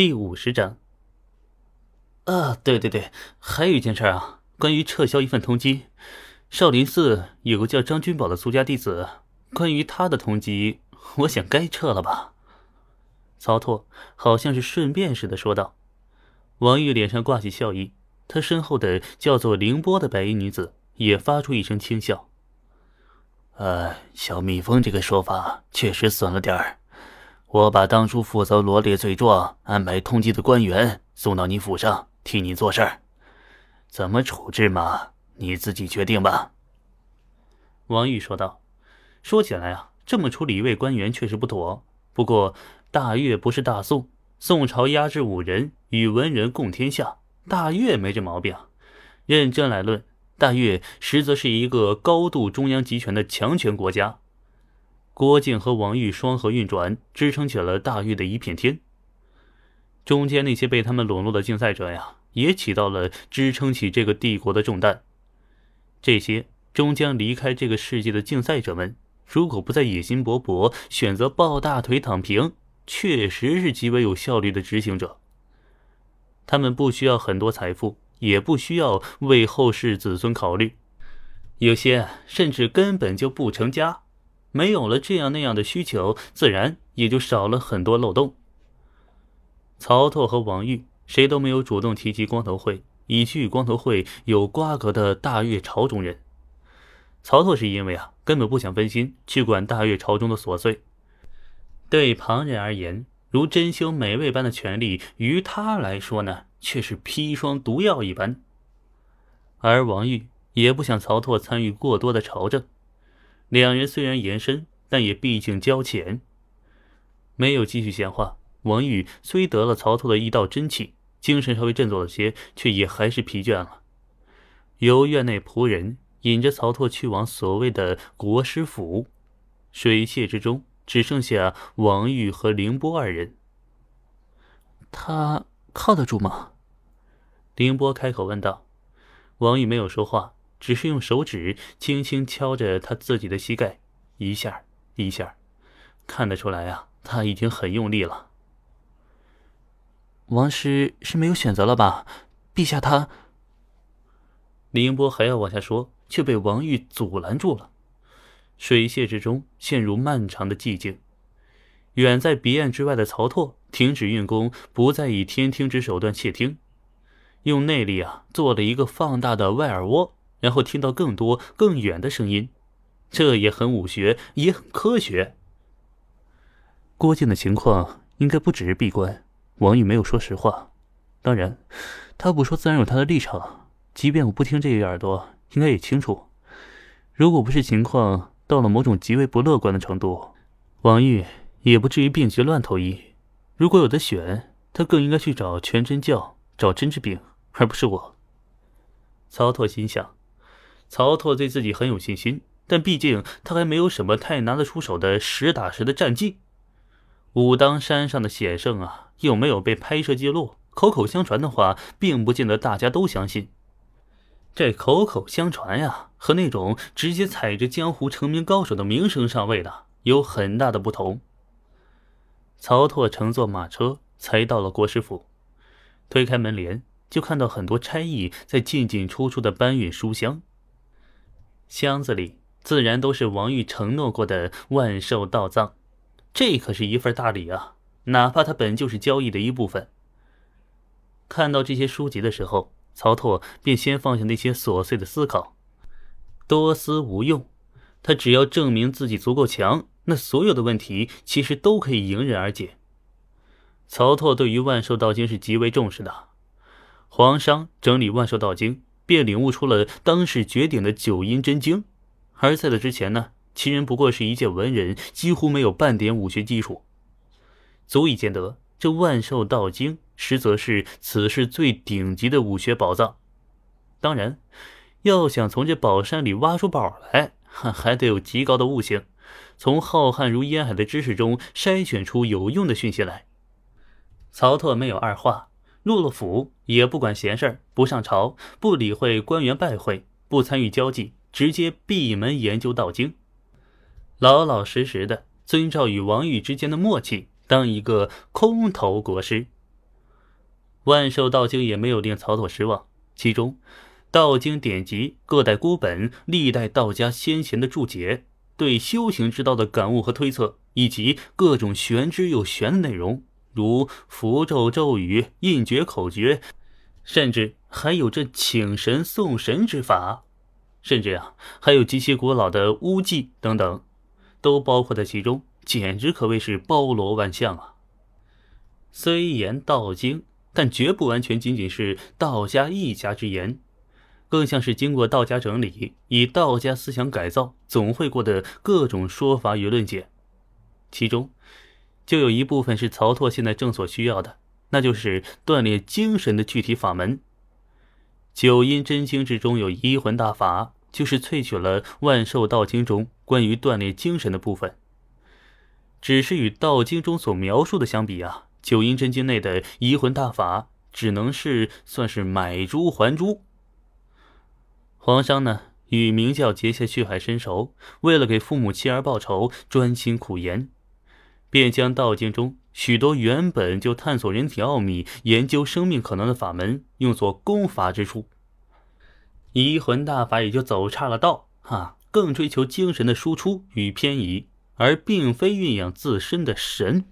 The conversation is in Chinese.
第五十章。啊，对对对，还有一件事啊，关于撤销一份通缉，少林寺有个叫张君宝的俗家弟子，关于他的通缉，我想该撤了吧？曹拓好像是顺便似的说道。王玉脸上挂起笑意，他身后的叫做凌波的白衣女子也发出一声轻笑。呃，小蜜蜂这个说法确实损了点儿。我把当初负责罗列罪状、安排通缉的官员送到你府上，替你做事儿。怎么处置嘛？你自己决定吧。”王玉说道。说起来啊，这么处理一位官员确实不妥。不过大越不是大宋，宋朝压制武人，与文人共天下，大越没这毛病。认真来论，大越实则是一个高度中央集权的强权国家。郭靖和王玉双核运转，支撑起了大玉的一片天。中间那些被他们笼络的竞赛者呀，也起到了支撑起这个帝国的重担。这些终将离开这个世界的竞赛者们，如果不再野心勃勃，选择抱大腿躺平，确实是极为有效率的执行者。他们不需要很多财富，也不需要为后世子孙考虑，有些甚至根本就不成家。没有了这样那样的需求，自然也就少了很多漏洞。曹拓和王玉谁都没有主动提及光头会，以及与光头会有瓜葛的大越朝中人。曹拓是因为啊，根本不想分心去管大越朝中的琐碎。对旁人而言，如珍馐美味般的权利，于他来说呢，却是砒霜毒药一般。而王玉也不想曹拓参与过多的朝政。两人虽然延伸，但也毕竟交浅。没有继续闲话。王玉虽得了曹操的一道真气，精神稍微振作了些，却也还是疲倦了。由院内仆人引着曹操去往所谓的国师府，水榭之中只剩下王玉和凌波二人。他靠得住吗？凌波开口问道。王玉没有说话。只是用手指轻轻敲着他自己的膝盖，一下一下，看得出来啊，他已经很用力了。王师是没有选择了吧？陛下他……凌波还要往下说，却被王玉阻拦住了。水榭之中陷入漫长的寂静。远在彼岸之外的曹拓停止运功，不再以天听之手段窃听，用内力啊做了一个放大的外耳蜗。然后听到更多更远的声音，这也很武学，也很科学。郭靖的情况应该不只是闭关。王玉没有说实话，当然，他不说自然有他的立场。即便我不听这一耳朵，应该也清楚。如果不是情况到了某种极为不乐观的程度，王玉也不至于病急乱投医。如果有的选，他更应该去找全真教，找真治病，而不是我。曹拓心想。曹拓对自己很有信心，但毕竟他还没有什么太拿得出手的实打实的战绩。武当山上的险胜啊，又没有被拍摄记录，口口相传的话，并不见得大家都相信。这口口相传呀，和那种直接踩着江湖成名高手的名声上位的有很大的不同。曹拓乘坐马车才到了国师府，推开门帘，就看到很多差役在进进出出的搬运书箱。箱子里自然都是王玉承诺过的万寿道藏，这可是一份大礼啊！哪怕它本就是交易的一部分。看到这些书籍的时候，曹拓便先放下那些琐碎的思考，多思无用。他只要证明自己足够强，那所有的问题其实都可以迎刃而解。曹拓对于万寿道经是极为重视的，皇商整理万寿道经。便领悟出了当世绝顶的九阴真经，而在这之前呢，其人不过是一介文人，几乎没有半点武学基础，足以见得这万寿道经实则是此世最顶级的武学宝藏。当然，要想从这宝山里挖出宝来，还得有极高的悟性，从浩瀚如烟海的知识中筛选出有用的讯息来。曹拓没有二话。入了府也不管闲事儿，不上朝，不理会官员拜会，不参与交际，直接闭门研究道经，老老实实的遵照与王玉之间的默契，当一个空头国师。万寿道经也没有令曹操失望，其中道经典籍、各代孤本、历代道家先贤的注解、对修行之道的感悟和推测，以及各种玄之又玄的内容，如符咒、咒语、印诀、口诀，甚至还有这请神送神之法，甚至啊，还有极其古老的巫祭等等，都包括在其中，简直可谓是包罗万象啊！虽言道经。但绝不完全仅仅是道家一家之言，更像是经过道家整理、以道家思想改造、总会过的各种说法与论解。其中，就有一部分是曹拓现在正所需要的，那就是锻炼精神的具体法门。九阴真经之中有移魂大法，就是萃取了万寿道经中关于锻炼精神的部分。只是与道经中所描述的相比啊。九阴真经内的移魂大法，只能是算是买珠还珠。皇商呢，与明教结下血海深仇，为了给父母妻儿报仇，专心苦研，便将道经中许多原本就探索人体奥秘、研究生命可能的法门，用作功法之处。移魂大法也就走差了道，哈，更追求精神的输出与偏移，而并非蕴养自身的神。